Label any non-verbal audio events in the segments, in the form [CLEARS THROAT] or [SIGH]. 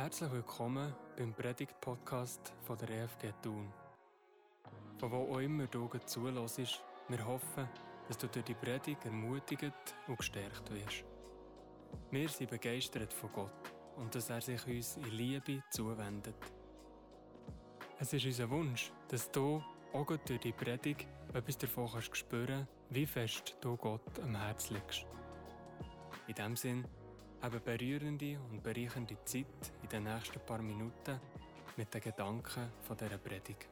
Herzlich willkommen beim Predigt-Podcast von der EFG Thun. Von wo auch immer du zulässt, wir hoffen, dass du durch die Predigt ermutigt und gestärkt wirst. Wir sind begeistert von Gott und dass er sich uns in Liebe zuwendet. Es ist unser Wunsch, dass du auch durch die Predigt etwas davon kannst spüren wie fest du Gott am Herzen liegst. In diesem Sinn, eine berührende und bereichernde Zeit in den nächsten paar Minuten mit den Gedanken von dieser Predigt.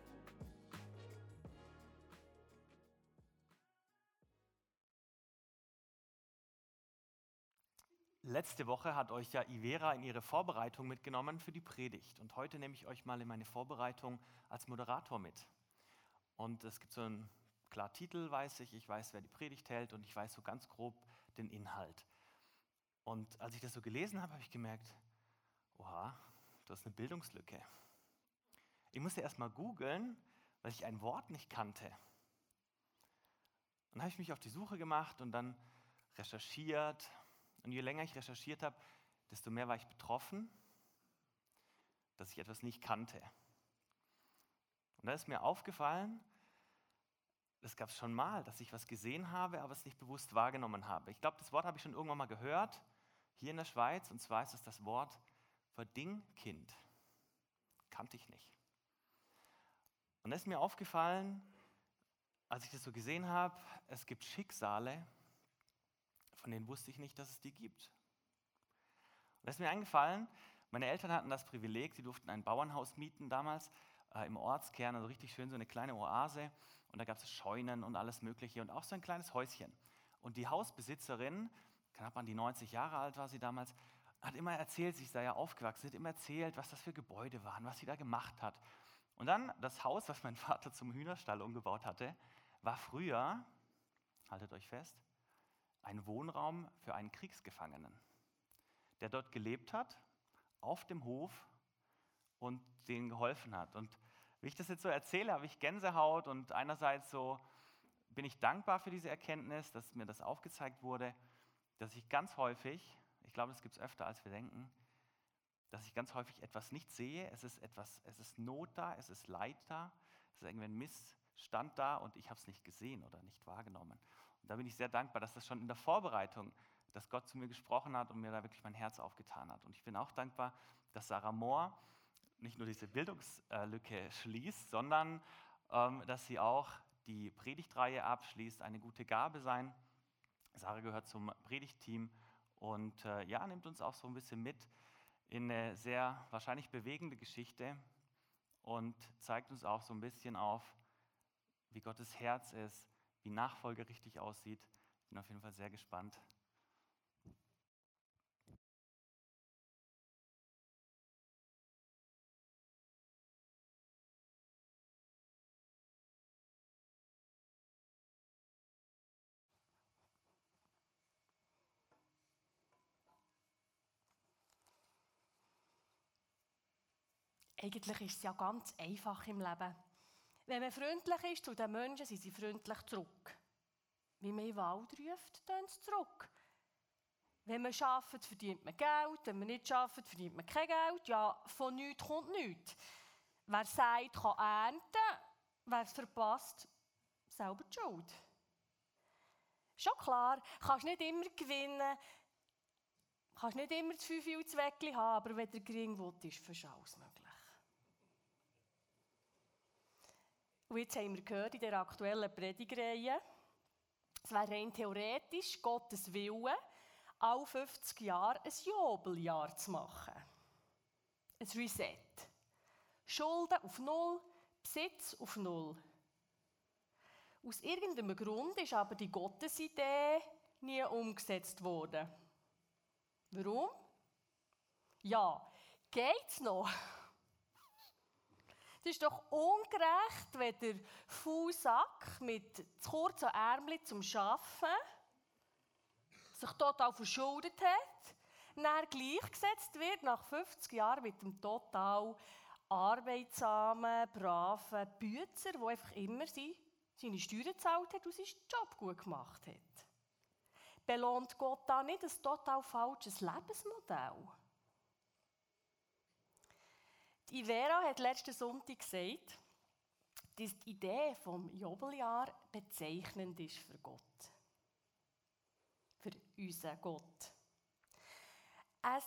Letzte Woche hat euch ja Ivera in ihre Vorbereitung mitgenommen für die Predigt. Und heute nehme ich euch mal in meine Vorbereitung als Moderator mit. Und es gibt so einen klar Titel, weiß ich, ich weiß, wer die Predigt hält und ich weiß so ganz grob den Inhalt. Und als ich das so gelesen habe, habe ich gemerkt, oha, du hast eine Bildungslücke. Ich musste erst mal googeln, weil ich ein Wort nicht kannte. Dann habe ich mich auf die Suche gemacht und dann recherchiert. Und je länger ich recherchiert habe, desto mehr war ich betroffen, dass ich etwas nicht kannte. Und da ist mir aufgefallen, das gab es schon mal, dass ich was gesehen habe, aber es nicht bewusst wahrgenommen habe. Ich glaube, das Wort habe ich schon irgendwann mal gehört, hier in der Schweiz, und zwar ist es das Wort Verdingkind. Kannte ich nicht. Und da ist mir aufgefallen, als ich das so gesehen habe, es gibt Schicksale, von denen wusste ich nicht, dass es die gibt. Und da ist mir eingefallen, meine Eltern hatten das Privileg, sie durften ein Bauernhaus mieten damals äh, im Ortskern, also richtig schön so eine kleine Oase. Und da gab es Scheunen und alles Mögliche und auch so ein kleines Häuschen. Und die Hausbesitzerin knapp an die 90 Jahre alt war sie damals, hat immer erzählt, sie sei ja aufgewachsen, hat immer erzählt, was das für Gebäude waren, was sie da gemacht hat. Und dann das Haus, was mein [LAUGHS] Vater zum Hühnerstall umgebaut hatte, war früher, haltet euch fest, ein Wohnraum für einen Kriegsgefangenen, der dort gelebt hat, auf dem Hof und denen geholfen hat. Und wie ich das jetzt so erzähle, habe ich Gänsehaut und einerseits so bin ich dankbar für diese Erkenntnis, dass mir das aufgezeigt wurde dass ich ganz häufig, glaube, das gibt es öfter, als wir denken, dass ich ganz häufig etwas nicht sehe. Es ist etwas, es ist Not da, es ist Leid da, es ist irgendwie ein Missstand da und ich habe es nicht gesehen oder nicht wahrgenommen. Und da bin ich sehr dankbar, dass das schon in der Vorbereitung, dass Gott zu mir gesprochen hat und mir da wirklich mein Herz aufgetan hat. Und ich bin auch dankbar, dass Sarah Moore nicht nur diese Bildungslücke schließt, sondern ähm, dass sie auch die Predigtreihe abschließt, eine gute Gabe sein Sarah gehört zum Predigtteam und äh, ja, nimmt uns auch so ein bisschen mit in eine sehr wahrscheinlich bewegende Geschichte und zeigt uns auch so ein bisschen auf, wie Gottes Herz ist, wie Nachfolge richtig aussieht. Bin auf jeden Fall sehr gespannt, Eigentlich ist es ja ganz einfach im Leben. Wenn man freundlich ist zu den Menschen, sind sie freundlich zurück. Wie man in den Wald ruft, dann sie zurück. Wenn man arbeitet, verdient man Geld. Wenn man nicht arbeitet, verdient man kein Geld. Ja, von nichts kommt nichts. Wer sagt, kann ernten. Wer es verpasst, selber die Schuld. Schon klar, kannst nicht immer gewinnen, kannst nicht immer zu viel Zweckli haben, aber wenn der gering will, ist fast alles möglich. Und jetzt haben wir gehört in der aktuellen Predigreihe, es wäre rein theoretisch Gottes Wille, alle 50 Jahre ein Jubeljahr zu machen. Ein Reset. Schulden auf Null, Besitz auf Null. Aus irgendeinem Grund ist aber die Gottesidee nie umgesetzt worden. Warum? Ja, geht's noch? Es ist doch ungerecht, wenn der Fußsack mit zu kurzen Ärmchen zum Arbeiten sich total verschuldet hat, dann gleichgesetzt wird nach 50 Jahren mit dem total arbeitsamen, braven Bützer, der einfach immer seine Steuern gezahlt hat und seinen Job gut gemacht hat. Belohnt Gott da nicht ein total falsches Lebensmodell? Die Vera hat letzten Sonntag gesagt, dass die Idee vom Jobeljahr bezeichnend ist für Gott. Für unseren Gott. Er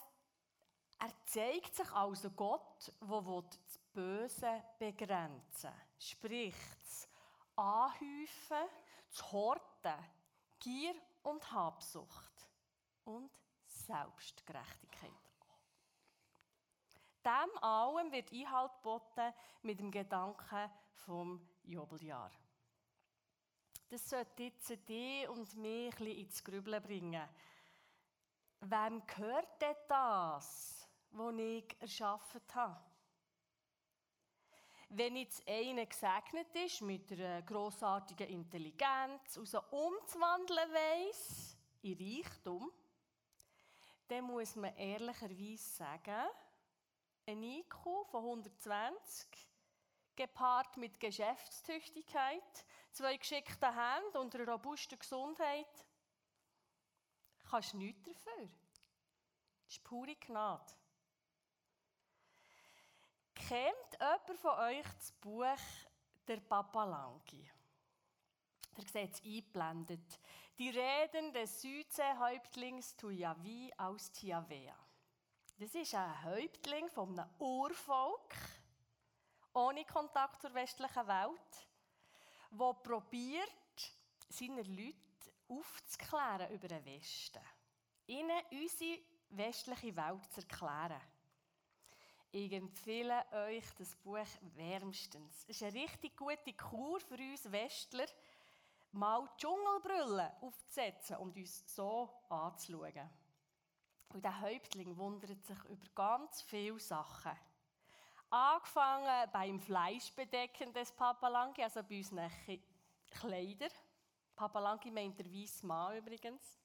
zeigt sich als ein Gott, der das Böse begrenzen will. Sprich, das Anhäufen, das Horten, Gier und Habsucht und Selbstgerechtigkeit. Dem allem wird Einhalt geboten mit dem Gedanken vom Jobeljahr. Das sollte jetzt dich und mich ein ins Grübeln bringen. Wem gehört denn das, was ich erschaffen habe? Wenn jetzt einer gesegnet ist mit einer grossartigen Intelligenz, aus umzuwandeln weiss in Reichtum, dann muss man ehrlicherweise sagen, ein IQ von 120, gepaart mit Geschäftstüchtigkeit, zwei geschickten Händen und einer robusten Gesundheit, kannst du nichts dafür. Das ist pure Gnade. Kennt jemand von euch das Buch «Der Papalangi»? Der sieht es eingeblendet. Die Reden des Südseehäuptlings Tuyavi aus Tiavea. Das ist ein Häuptling von einem Urvolk, ohne Kontakt zur westlichen Welt, der probiert, seine Leute aufzuklären über den Westen. Ihnen unsere westliche Welt zu erklären. Ich empfehle euch das Buch wärmstens. Es ist eine richtig gute Kur für uns Westler, mal Dschungelbrüllen aufzusetzen und uns so anzuschauen. Und der Häuptling wundert sich über ganz viele Sachen. Angefangen beim Fleischbedecken des Papalangi, also bei unseren Kleidern. Papalangi meint der weiße Mann übrigens.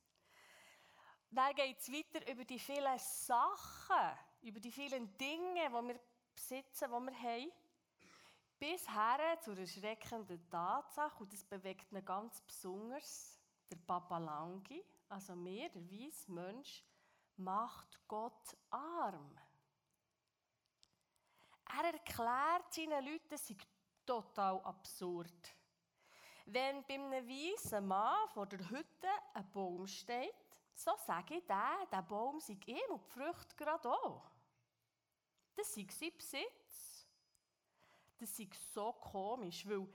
Dann geht es weiter über die vielen Sachen, über die vielen Dinge, die wir besitzen, die wir haben. Bis her zur erschreckenden Tatsache, und das bewegt ihn ganz besonders, der Papalangi, also mir, der weiße Mensch, macht Gott arm. Er erklärt seinen Leuten, es sei total absurd. Wenn bei einem weißen Mann vor der Hütte ein Baum steht, so sage ich der, der Baum sei ihm und die Früchte gerade auch. Das sei sein Besitz. Das sei so komisch, weil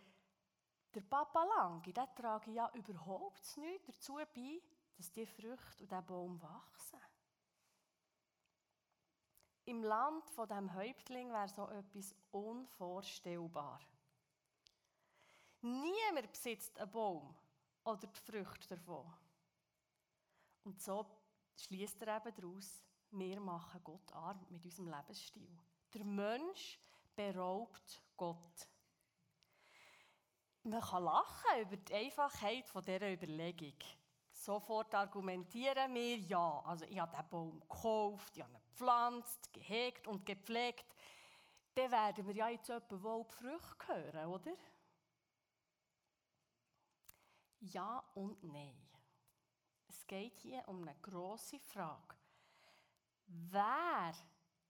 der Papa Lange, der trage ja überhaupt nichts dazu bei, dass die Früchte und der Baum wachsen. Im Land von dem Häuptling wäre so etwas unvorstellbar. Niemand besitzt einen Baum oder die Früchte davon. Und so schließt er eben daraus, wir machen Gott arm mit unserem Lebensstil. Der Mensch beraubt Gott. Man kann lachen über die Einfachheit dieser Überlegung. Sofort argumentieren wir, ja, also ich habe den Baum gekauft, ich habe ihn gepflanzt, gehegt und gepflegt. Dann werden wir ja jetzt etwa wohl die Früchte hören, oder? Ja und nein. Es geht hier um eine große Frage. Wer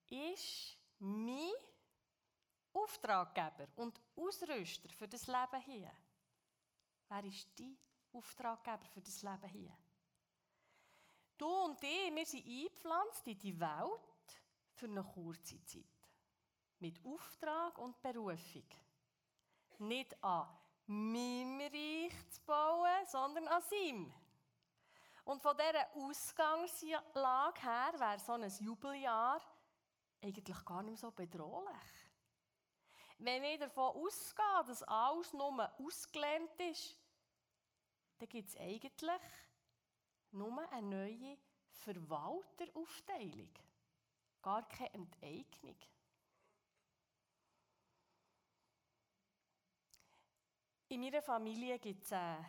ist mein Auftraggeber und Ausrüster für das Leben hier? Wer ist dein Auftraggeber für das Leben hier? Du und ich, wir sind eingepflanzt in die Welt für eine kurze Zeit. Mit Auftrag und Berufung. Nicht an meinem Reich zu bauen, sondern an seinem. Und von dieser Ausgangslage her wäre so ein Jubeljahr eigentlich gar nicht so bedrohlich. Wenn ich davon ausgehe, dass alles nur ausgelernt ist, dann gibt es eigentlich nur eine neue Verwalteraufteilung. Gar keine Enteignung. In meiner Familie gibt es eine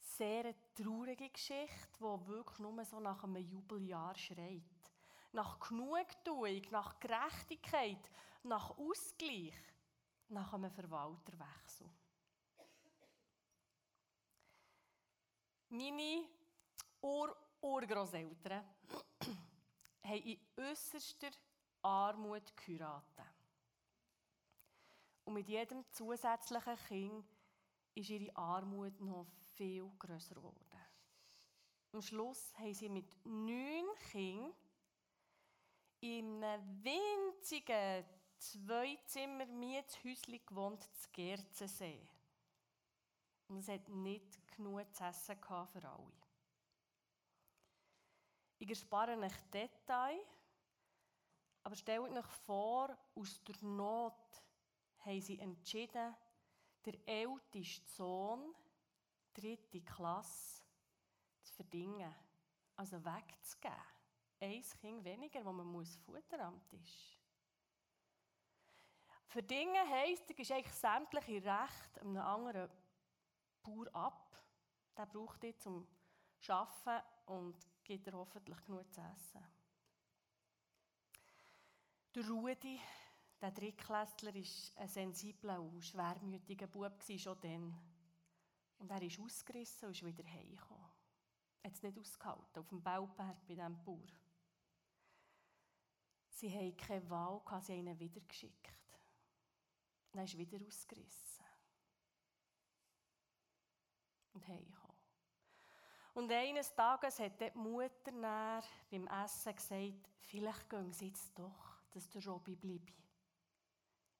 sehr traurige Geschichte, die wirklich nur so nach einem Jubeljahr schreit. Nach Genugtuung, nach Gerechtigkeit, nach Ausgleich, nach einem Verwalterwechsel. Meine Ur-Urgroßeltern [CLEARS THROAT] haben in äußerster Armut geheiratet. Und mit jedem zusätzlichen Kind ist ihre Armut noch viel grösser geworden. Am Schluss haben sie mit neun Kindern in einem winzigen Zweizimmer Mietshäuschen gewohnt, zu Gerzensee. Und es hat nicht genug zu essen für alle. Ich erspare euch Details, aber stellt euch vor, aus der Not haben sie entschieden, der älteste Sohn, dritte Klasse, zu verdingen, also wegzugeben. Ein Kind weniger, wo man muss Futter am Tisch. Verdingen heisst, du gibst eigentlich sämtliche Rechte einem anderen Bauer ab. Der braucht dich zum Arbeiten und gibt dir hoffentlich genug zu essen. Der Rudi, der Drittklässler, war ein sensibler und schwermütiger Bub, schon dann. Und er ist ausgerissen und ist wieder heimgekommen. Er hat es nicht ausgehalten, auf dem Bauberg bei diesem Bauer. Sie hatten keine Wahl, sie haben ihn wieder geschickt. Er ist wieder ausgerissen. Und heimgekommen. Und eines Tages hat die Mutter beim Essen gesagt, vielleicht gehen sie jetzt doch, dass der Robby bleibe.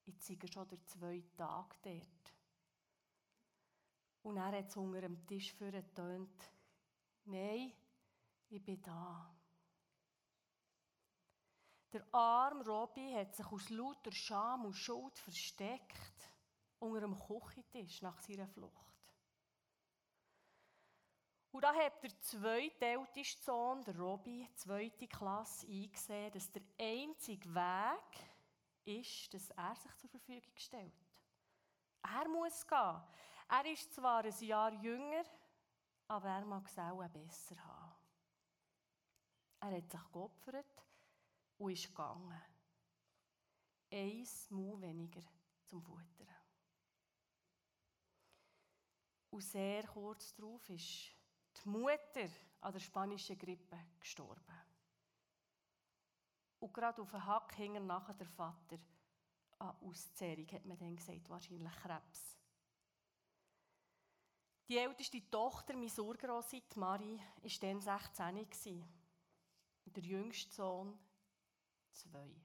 Jetzt sind schon der zweite Tag dort. Und er hat es unter dem Tisch vorgetönt, nein, ich bin da. Der arme Robby hat sich aus lauter Scham und Schuld versteckt unter dem Küchentisch nach seiner Flucht. Und da hat der zweite älteste Sohn, der Robby, zweite Klasse, eingesehen, dass der einzige Weg ist, dass er sich zur Verfügung stellt. Er muss gehen. Er ist zwar ein Jahr jünger, aber er mag es auch besser haben. Er hat sich geopfert und ist gegangen. Eins Mau weniger zum Futtern. Und sehr kurz darauf ist die Mutter an der spanischen Grippe gestorben. Und gerade auf den Hack hing nachher der Vater an Auszehrung, hat man dann gesagt, wahrscheinlich Krebs. Die älteste Tochter, meine Urgrosse, Marie, war dann 16. Der jüngste Sohn zwei.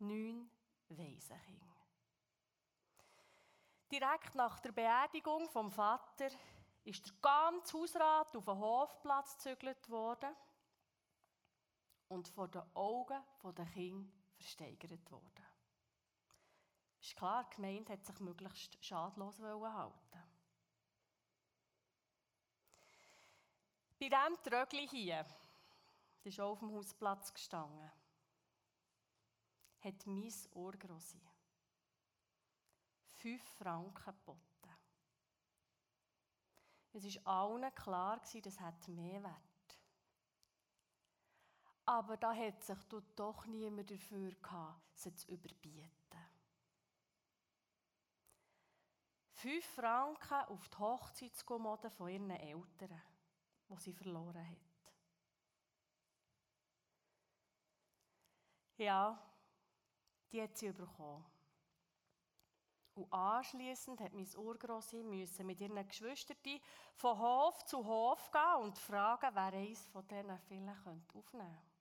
Neun Waisenkinder. Direkt nach der Beerdigung vom Vater ist der ganze Hausrat auf den Hofplatz gezügelt worden und vor den Augen der Kinder versteigert worden. Ist klar, die Gemeinde hat sich möglichst schadlos halten. Bei diesem Trögli hier, das ist auch auf dem Hausplatz gestanden, hat mein Ohrgrossi fünf Franken geboten. Es war allen klar, das hat mehr Wert. Aber da hat sich doch niemand dafür gehabt, sie zu überbieten. Fünf Franken auf die Hochzeitskommode von ihren Eltern, die sie verloren hat. Ja, die hat sie bekommen. Und anschließend hat mein Urgrossi mit ihren Geschwistern von Hof zu Hof gehen und fragen, wer eins von denen vielleicht aufnehmen könnte.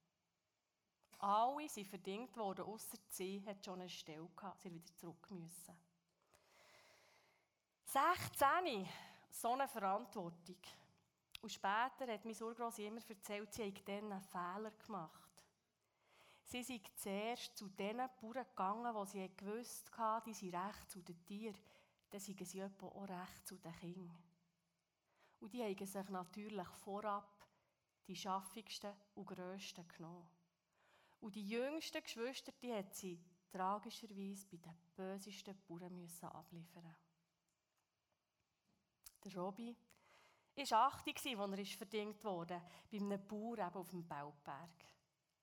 Alle sind verdient worden, außer sie hat schon eine Stelle gehabt. Sie wieder zurück müssen. 16, so eine Verantwortung. Und später hat mein Urgrossi immer erzählt, sie hätte dann einen Fehler gemacht. Sie sind zuerst zu den Bauern gegangen, die sie gewusst hatten, die sind recht zu den Tieren. Dann sind sie auch recht zu den Kindern. Und die haben sich natürlich vorab die schaffigsten und grössten genommen. Und die jüngsten Geschwister, die hat sie tragischerweise bei den bösesten Bauern müssen abliefern. Der Robby war 80, als er verdient wurde, bei einem Bauer auf dem Bauberg.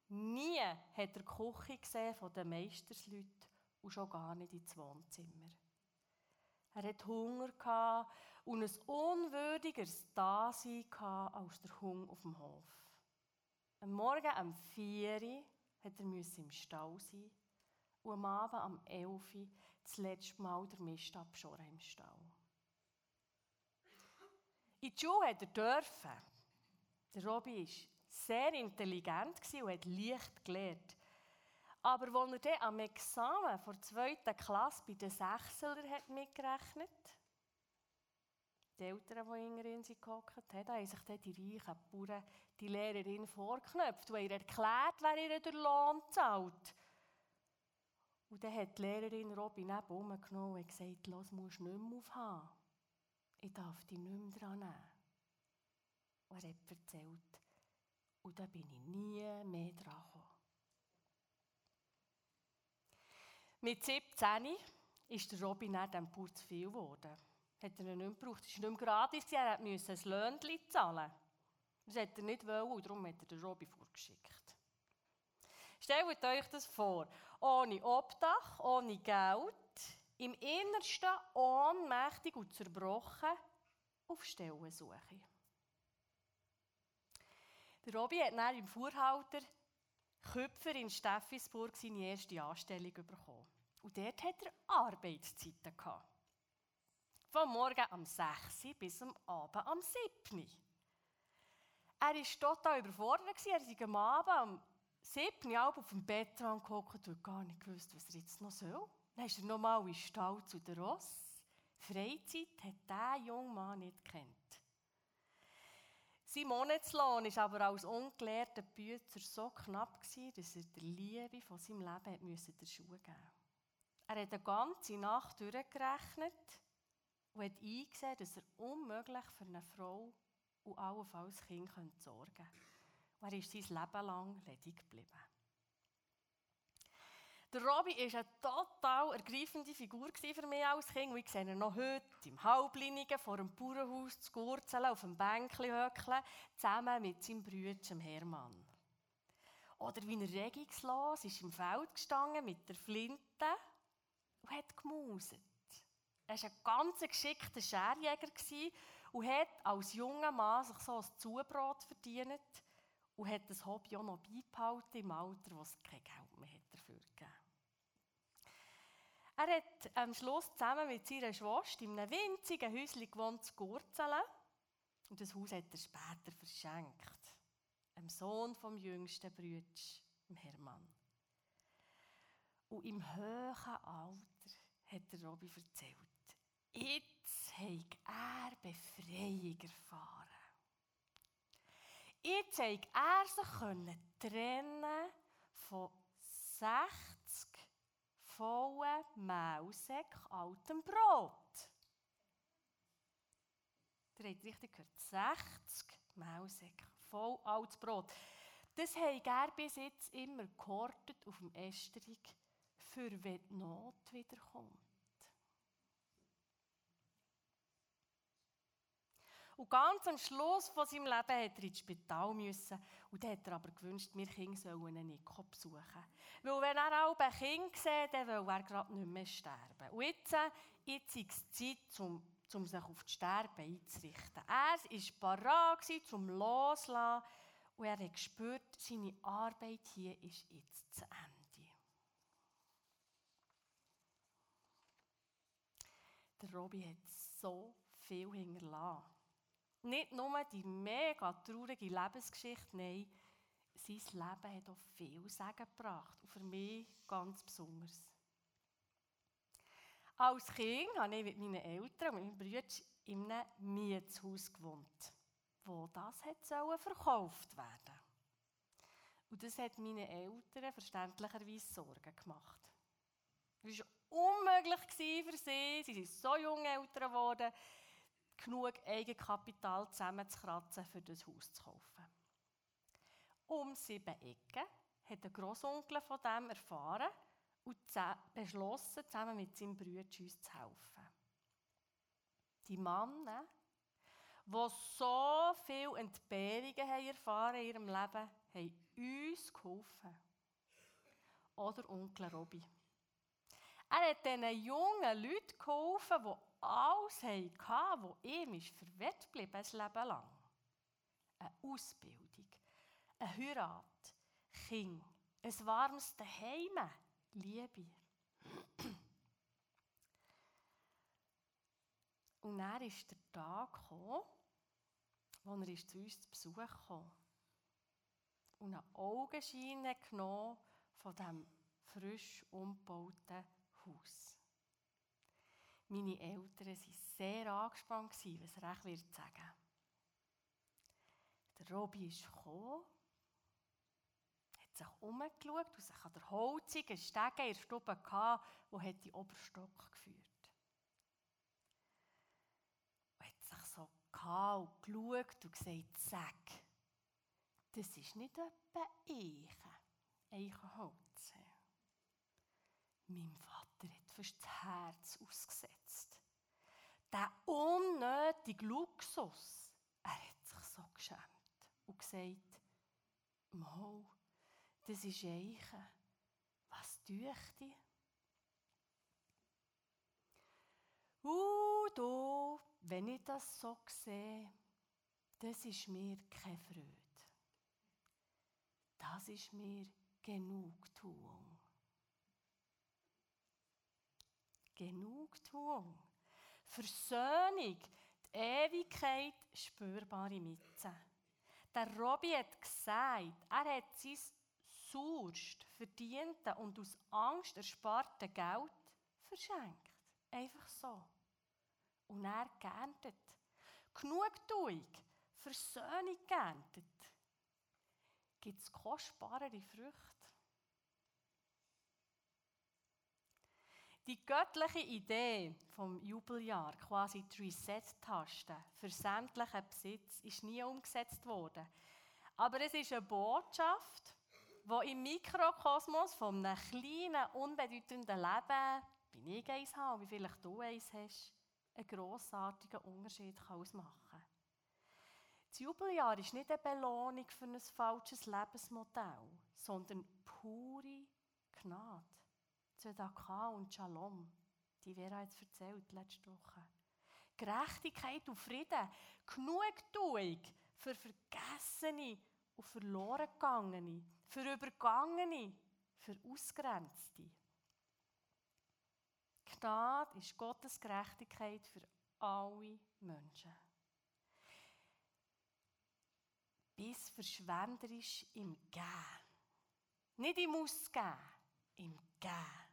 Nie hat er die Küche gesehen von den Meistersleuten und schon gar nicht ins Wohnzimmer. Er hatte Hunger und ein unwürdigeres Dasein als der Hunger auf dem Hof. Am Morgen um 4 Uhr musste er im Stall sein und am Abend um 11 Uhr das letzte Mal der Mist abschoren im Stall. In die Schule hat er dürfen. Der Robby war sehr intelligent und hat leicht gelernt. Aber als er dann am Examen der zweiten Klasse bei den Sechselern hat mitgerechnet die Eltern, die hinter ihm gehockt haben, haben sich dann die reichen Bauern die Lehrerin vorgeknöpft und ihr erklärt, wer ihr den Lohn zahlt. Und dann hat die Lehrerin Robin neben genommen und gesagt, los, musst nicht mehr aufhaben. Ich darf dich nicht mehr dran nehmen. Und er hat erzählt. Und dann bin ich nie mehr dran gekommen. Mit 17 ist der Robin nach dem Bauer zu viel geworden. Hat er ihn nicht mehr gebraucht. Es war nicht mehr gratis, er musste ein Löhnchen zahlen. Das hat er nicht wollen und darum hat er den Robby vorgeschickt. Stellt euch das vor. Ohne Obdach, ohne Geld, im Innersten ohnmächtig und zerbrochen auf Stellensuche. Der Robby hat dann im Fuhrhalter Köpfer in Steffisburg seine erste Anstellung bekommen. Und dort hat er Arbeitszeiten gehabt. Vom Morgen am 6 bis am Abend am 7. Er war total überfordert. Er ist am Abend am 7. Uhr auf dem Bett angeguckt und gar nicht gewusst, was er jetzt noch soll. Dann ist er nochmal in den Stall zu der Ross. Freizeit hat dieser junge Mann nicht gekannt. Sein Monatslohn war aber als ungelehrter Büter so knapp, dass er der Liebe von seinem Leben musste den Schuh geben Er hat eine ganze Nacht durchgerechnet und hat eingesehen, dass er unmöglich für eine Frau und allenfalls Kind sorgen könnte. Und er ist sein Leben lang ledig geblieben. Der Robby war eine total ergreifende Figur für mich als Kind. Ich sehe ihn noch heute im Halblinigen vor dem Bauernhaus zu Gurzeln auf dem Bänkchen höckeln, zusammen mit seinem Bruder Hermann. Oder wie er regungslos ist im Feld gestanden mit der Flinte und hat gemuset. Er war ein ganz geschickter Scherjäger und hat als junger Mann sich so ein Zubrot verdient und hat das Hobby auch noch beibehalten im Alter, wo es kein Geld mehr hat dafür gegeben Er hat am Schluss zusammen mit seiner Schwester in einem winzigen Häuschen gewohnt zu Gurzelen. Und das Haus hat er später verschenkt. Dem Sohn vom jüngsten Bruder, Hermann. Und im hohen Alter hat der Robby erzählt, Jetzt hat er Befreiung erfahren. Jetzt hat er sich trennen von 60 vollen Maussäck altem Brot. Ihr habt richtig gehört, 60 Maussäck voll altes Brot. Das hat er bis jetzt immer gehortet auf dem Esterich, für wenn die Not wiederkommt. Und ganz am Schluss von seinem Leben hat er ins Spital müssen. Und dann hat er aber gewünscht, wir Kinder sollen ihn nicht besuchen. Weil wenn er auch ein Kind sieht, dann will er gerade nicht mehr sterben. Und jetzt, jetzt ist es Zeit, um, um sich auf das Sterben einzurichten. Er war bereit, zum Loslassen. Und er hat gespürt, seine Arbeit hier ist jetzt zu Ende. Der Robby hat so viel hinterlassen. Nicht nur die mega traurige Lebensgeschichte, nein, sein Leben hat auch viel Segen gebracht. Und für mich ganz besonders. Als Kind habe ich mit meinen Eltern und meinen Brüdern in einem Mietshaus gewohnt, wo das verkauft werden. Und das hat meine Eltern verständlicherweise Sorgen gemacht. Es war unmöglich für sie, sie sind so junge Eltern geworden, genug Eigenkapital zusammenzukratzen, für das Haus zu kaufen. Um sieben Ecken hat der Großonkel von dem erfahren und beschlossen, zusammen mit seinem Bruder uns zu helfen. Die Männer, die so viele Entbehrungen erfahren in ihrem Leben, haben uns geholfen. Oder Onkel Robby. Er hat diesen jungen Leuten geholfen, die alles hatten, was ihm ist verwehrt geblieben, ein Leben lang. Eine Ausbildung, eine Heirat, Kind, ein warmes Heim, Liebe. Und dann ist der Tag gekommen, wo er zu uns zu Besuch kam. Und einen Augenschein genommen von diesem frisch umgebauten Haus. Meine Eltern waren sehr angespannt, was er recht wird sagen. Der Robby ist gekommen, hat sich umgeschaut und sich an der holzigen Stege in der Stube gehabt, wo hat die Oberstock geführt. Und hat sich so und geschaut und gesagt, sag, das ist nicht etwa Eichen, Eichenholz. Mein Hat fast das Herz ausgesetzt. Der unnötige Luxus, er hat sich so geschämt und gesagt, Mal, das ist Eichen. Was tue ich Uh, du, wenn ich das so sehe, das ist mir keine Freude. Das ist mir Genugtuung. Genugtuung. Versöhnung, die Ewigkeit spürbare Mitte. Der Robby hat gesagt, er hat sein sauerst verdiente und aus Angst ersparte Geld verschenkt. Einfach so. Und er geerntet. Genugtuung, Versöhnung geerntet. Gibt es kostbarere Früchte? Die göttliche Idee vom Jubeljahr, quasi die Reset-Taste für sämtlichen Besitz, ist nie umgesetzt worden. Aber es ist eine Botschaft, die im Mikrokosmos von einem kleinen, unbedeutenden Leben, wie ich eins habe, wie vielleicht du eins hast, einen grossartigen Unterschied ausmachen kann. Das Jubeljahr ist nicht eine Belohnung für ein falsches Lebensmodell, sondern pure Gnade. Zedakah und Shalom, die Vera hat erzählt letzte Woche. Gerechtigkeit und Frieden, Genugtuung für Vergessene und verloren gegangene, für Übergangene, für Ausgrenzte. Gnade ist Gottes Gerechtigkeit für alle Menschen. Bis verschwenderisch im Gehen. Nicht im Ausgehen, im Gehen.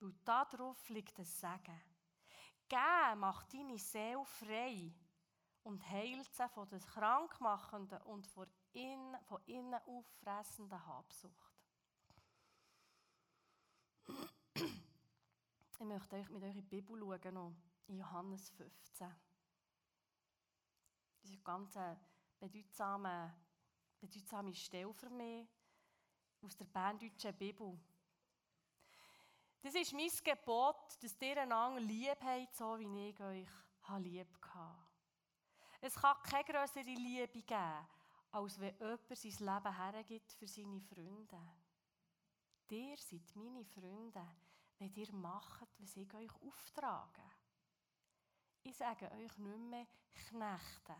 Weil darauf liegt ein Segen. Gehen macht deine Seele frei und heilt sie von der krankmachenden und von innen, von innen auffressenden Habsucht. Ich möchte euch mit die Bibel schauen, in Johannes 15. Das ist eine ganz bedeutsame, bedeutsame Stelle für mich aus der berndeutschen Bibel. Das ist mein Gebot, dass ihr einander lieb habt, so wie ich euch lieb hatte. Es kann keine größere Liebe geben, als wenn jemand sein Leben hergibt für seine Freunde. Ihr seid meine Freunde, wenn ihr macht, was ich euch auftrage. Ich sage euch nicht mehr Knechte,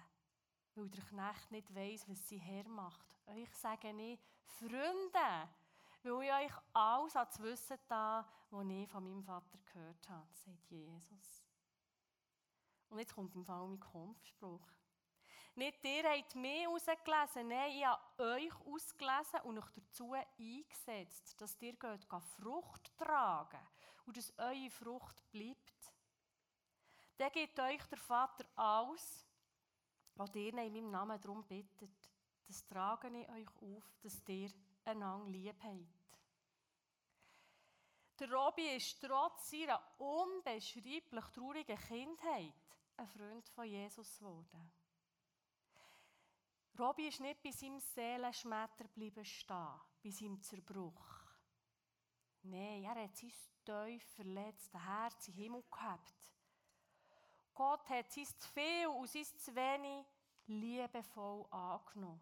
weil der Knecht nicht weiß, was sie hermacht. Euch sage ich Freunde, weil ich euch alles ans Wissen da, was ich von meinem Vater gehört habe, sagt Jesus. Und jetzt kommt im Fall mein Kampfspruch. Nicht ihr habt mich ausgelesen, nein, ich habe euch ausgelesen und euch dazu eingesetzt, dass ihr geht, Frucht tragen und dass eure Frucht bleibt. Dann gibt euch der Vater alles, was ihr in meinem Namen darum bittet. Das trage ich euch auf, dass ihr einander lieb habt. Der Robby ist trotz seiner unbeschreiblich traurigen Kindheit ein Freund von Jesus geworden. Robby ist nicht bei seinem Seelenschmetter geblieben stehen, bei seinem Zerbruch. Nein, er hat sein tief verletztes Herz im Himmel gehabt. Gott hat sein zu viel und sein zu wenig liebevoll angenommen,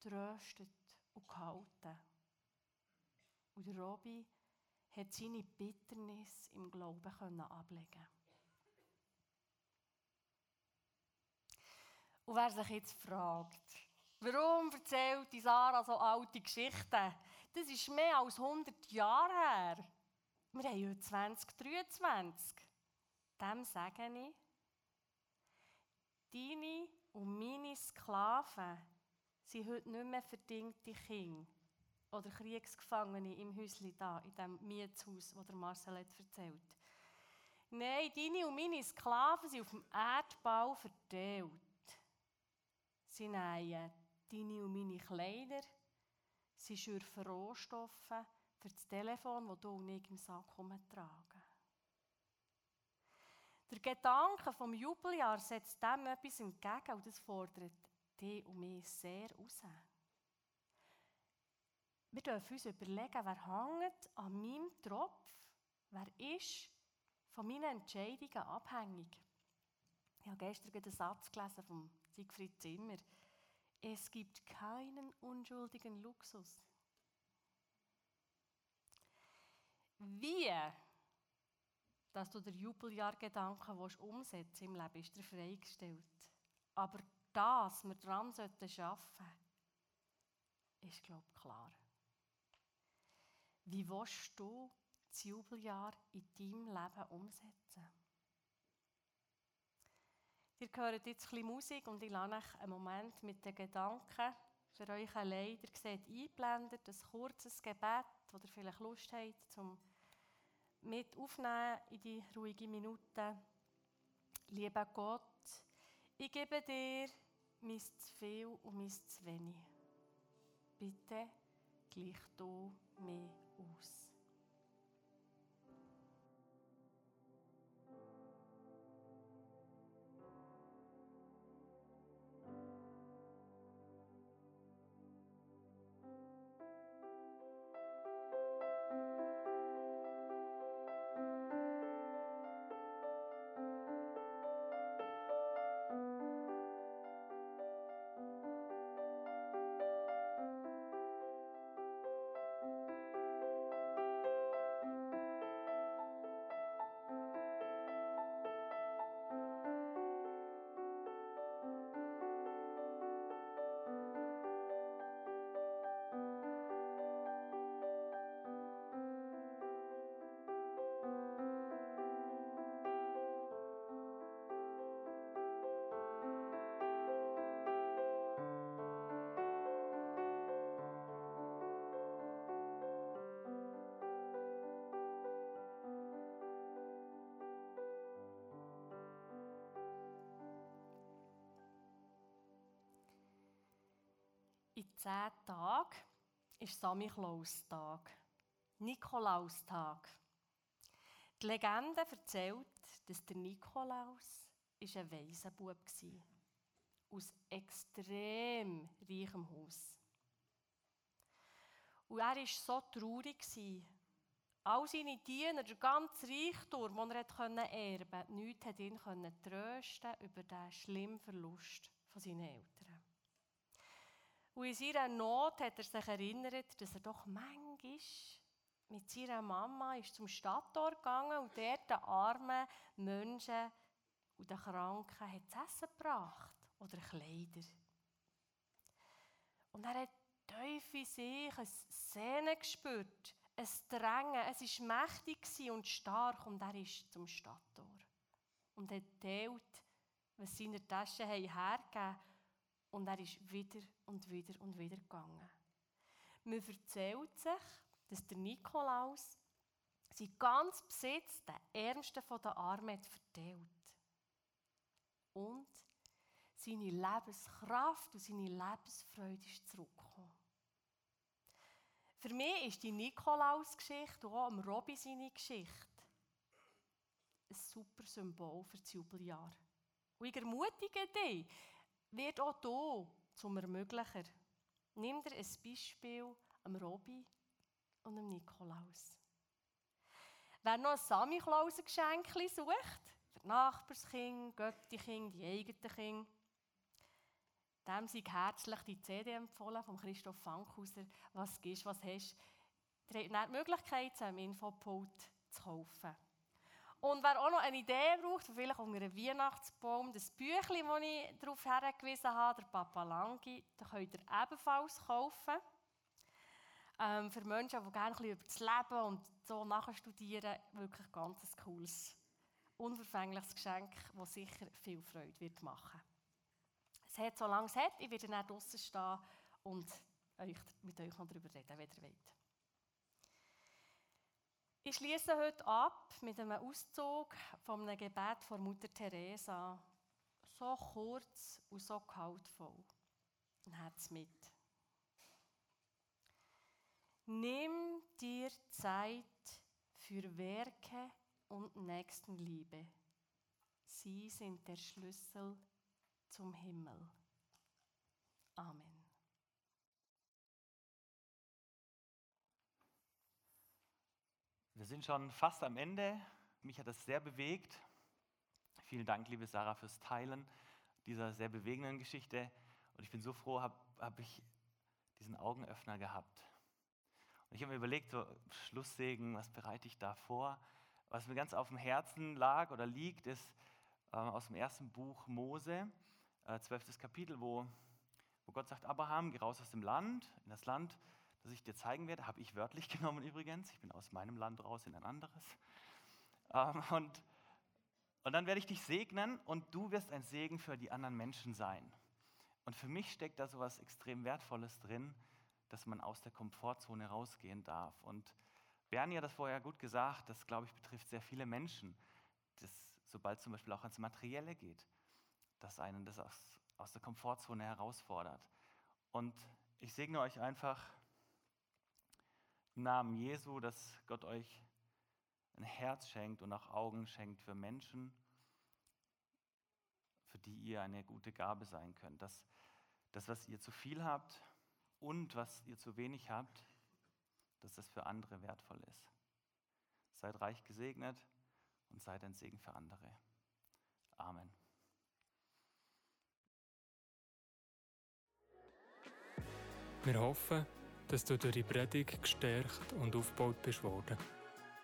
tröstet und gehalten. Und Robby hat seine Bitternis im Glauben ablegen Und wer sich jetzt fragt, warum erzählt die Sarah so alte Geschichten? Das ist mehr als 100 Jahre her. Wir haben heute 2023. Dem sage ich, Deine und meine Sklaven sind heute nicht mehr verdingte Kinder oder Kriegsgefangene im Häuschen da, in dem Mietshaus, das Marcel hat erzählt. Nein, deine und meine Sklaven sind auf dem Erdbau verteilt. Sie nähen deine und meine Kleider, sie schürfen Rohstoffe für das Telefon, das du und ich im Sack tragen. Der Gedanke vom Jubeljahr setzt dem etwas entgegen und das fordert dich und mich sehr raus. Wir dürfen uns überlegen, wer hängt an meinem Tropf, wer ist von meinen Entscheidungen abhängig. Ich habe gestern einen Satz gelesen von Siegfried Zimmer. Es gibt keinen unschuldigen Luxus. Wie dass du den Jubeljahrgedanken umsetzen im Leben, ist dir freigestellt. Aber das, wir daran arbeiten sollten, ist, glaube ich, klar. Wie willst du das Jubeljahr in deinem Leben umsetzen? Ihr hört jetzt ein bisschen Musik und ich lasse euch einen Moment mit den Gedanken für euch allein. Ihr seht eingeblendet ein kurzes Gebet, das ihr vielleicht Lust habt, zum mit aufnehmen in die ruhige Minute. Lieber Gott, ich gebe dir mein zu viel und mein zu wenig. Bitte gleich du mir aus. Zehn Tagen ist Samichlaustag, Nikolaustag. Die Legende erzählt, dass der Nikolaus ein Waisenbub war. Aus extrem reichem Haus. Und er war so traurig. All seine Diener, der ganze Reichtum, den er erben konnte, nichts hat ihn trösten über den schlimmen Verlust von seinen Eltern. Und in seiner Not hat er sich erinnert, dass er doch manchmal mit seiner Mama ist zum Stadttor gegangen und dort den armen Menschen und den Kranken hat zu essen gebracht oder Kleider. Und er hat tief in sich ein Sehnen gespürt, ein Drängen. Es war mächtig und stark und er ist zum Stadttor. Und hat teilt, was seine Taschen hergegeben und er ist wieder und wieder und wieder gegangen. Man erzählt sich, dass der Nikolaus sein ganz Besitz den Ärmsten der Armen verteilt. Und seine Lebenskraft und seine Lebensfreude ist zurückgekommen. Für mich ist die Nikolaus-Geschichte und auch Robby seine Geschichte ein super Symbol für das Jubeljahr. Und ich ermutige dich, wird auch hier zum Ermöglicher. Nimm dir ein Beispiel am Robby und am Nikolaus. Wer noch ein Samichlaus-Geschenk sucht, für Nachbarskind, Götti-Kind, die eigenen Kinder, dem sei herzlich die CD empfohlen von Christoph Fankhauser. Was gibst, was hast. Ihr habt die Möglichkeit, es am Infopult zu kaufen. Und wer auch noch eine Idee braucht, vielleicht unter einem Weihnachtsbaum, das Büchlein, das ich darauf hingewiesen habe, der Papa Langi, das könnt ihr ebenfalls kaufen. Ähm, für Menschen, die gerne über das Leben und so nachstudieren, wirklich ein ganz cooles, unverfängliches Geschenk, das sicher viel Freude wird machen es hat, solange es hat. Ich werde dann draußen stehen und euch, mit euch noch darüber reden, wenn ihr wollt. Ich schließe heute ab mit einem Auszug von einem Gebet von Mutter Teresa. So kurz und so kaltvoll. Herz mit. Nimm dir Zeit für Werke und Nächstenliebe. Sie sind der Schlüssel zum Himmel. Amen. Wir sind schon fast am Ende. Mich hat das sehr bewegt. Vielen Dank, liebe Sarah, fürs Teilen dieser sehr bewegenden Geschichte. Und ich bin so froh, habe hab ich diesen Augenöffner gehabt. Und ich habe mir überlegt, so Schlusssegen, was bereite ich da vor? Was mir ganz auf dem Herzen lag oder liegt, ist äh, aus dem ersten Buch Mose, äh, zwölftes Kapitel, wo, wo Gott sagt, Abraham, geh raus aus dem Land, in das Land, das ich dir zeigen werde. Habe ich wörtlich [LAUGHS] genommen übrigens. Ich bin aus meinem Land raus in ein anderes. Ähm, und, und dann werde ich dich segnen und du wirst ein Segen für die anderen Menschen sein. Und für mich steckt da so etwas extrem Wertvolles drin, dass man aus der Komfortzone rausgehen darf. Und Bernie hat das vorher gut gesagt, das, glaube ich, betrifft sehr viele Menschen, dass, sobald zum Beispiel auch ans Materielle geht, dass einen das aus, aus der Komfortzone herausfordert. Und ich segne euch einfach Namen Jesu, dass Gott euch ein Herz schenkt und auch Augen schenkt für Menschen, für die ihr eine gute Gabe sein könnt. Dass das, was ihr zu viel habt und was ihr zu wenig habt, dass das für andere wertvoll ist. Seid reich gesegnet und seid ein Segen für andere. Amen. Wir hoffen, dass du durch die Predigt gestärkt und aufgebaut bist worden.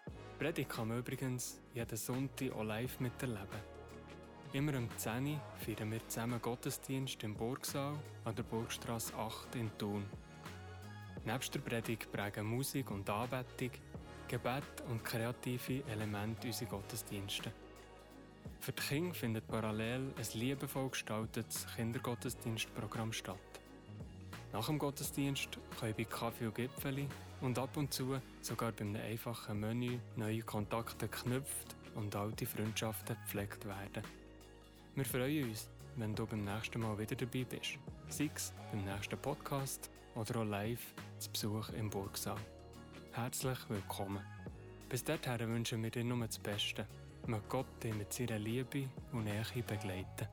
Die Predigt kann man übrigens jeden Sonntag auch live miterleben. Immer um 10 Uhr feiern wir zusammen Gottesdienst im Burgsaal an der Burgstrasse 8 in Thun. Nebst der Predigt prägen Musik und Anbetung, Gebet und kreative Elemente unsere Gottesdienste. Für die Kinder findet parallel ein liebevoll gestaltetes Kindergottesdienstprogramm statt. Nach dem Gottesdienst können bei Kaffee und Gipfeli und ab und zu sogar bei einem einfachen Menü neue Kontakte geknüpft und alte Freundschaften gepflegt werden. Wir freuen uns, wenn du beim nächsten Mal wieder dabei bist. Sei es beim nächsten Podcast oder auch live zu Besuch im Burgsaal. Herzlich willkommen. Bis dahin wünschen wir dir nur das Beste. Möge Gott dich mit seiner Liebe und Nähe begleiten.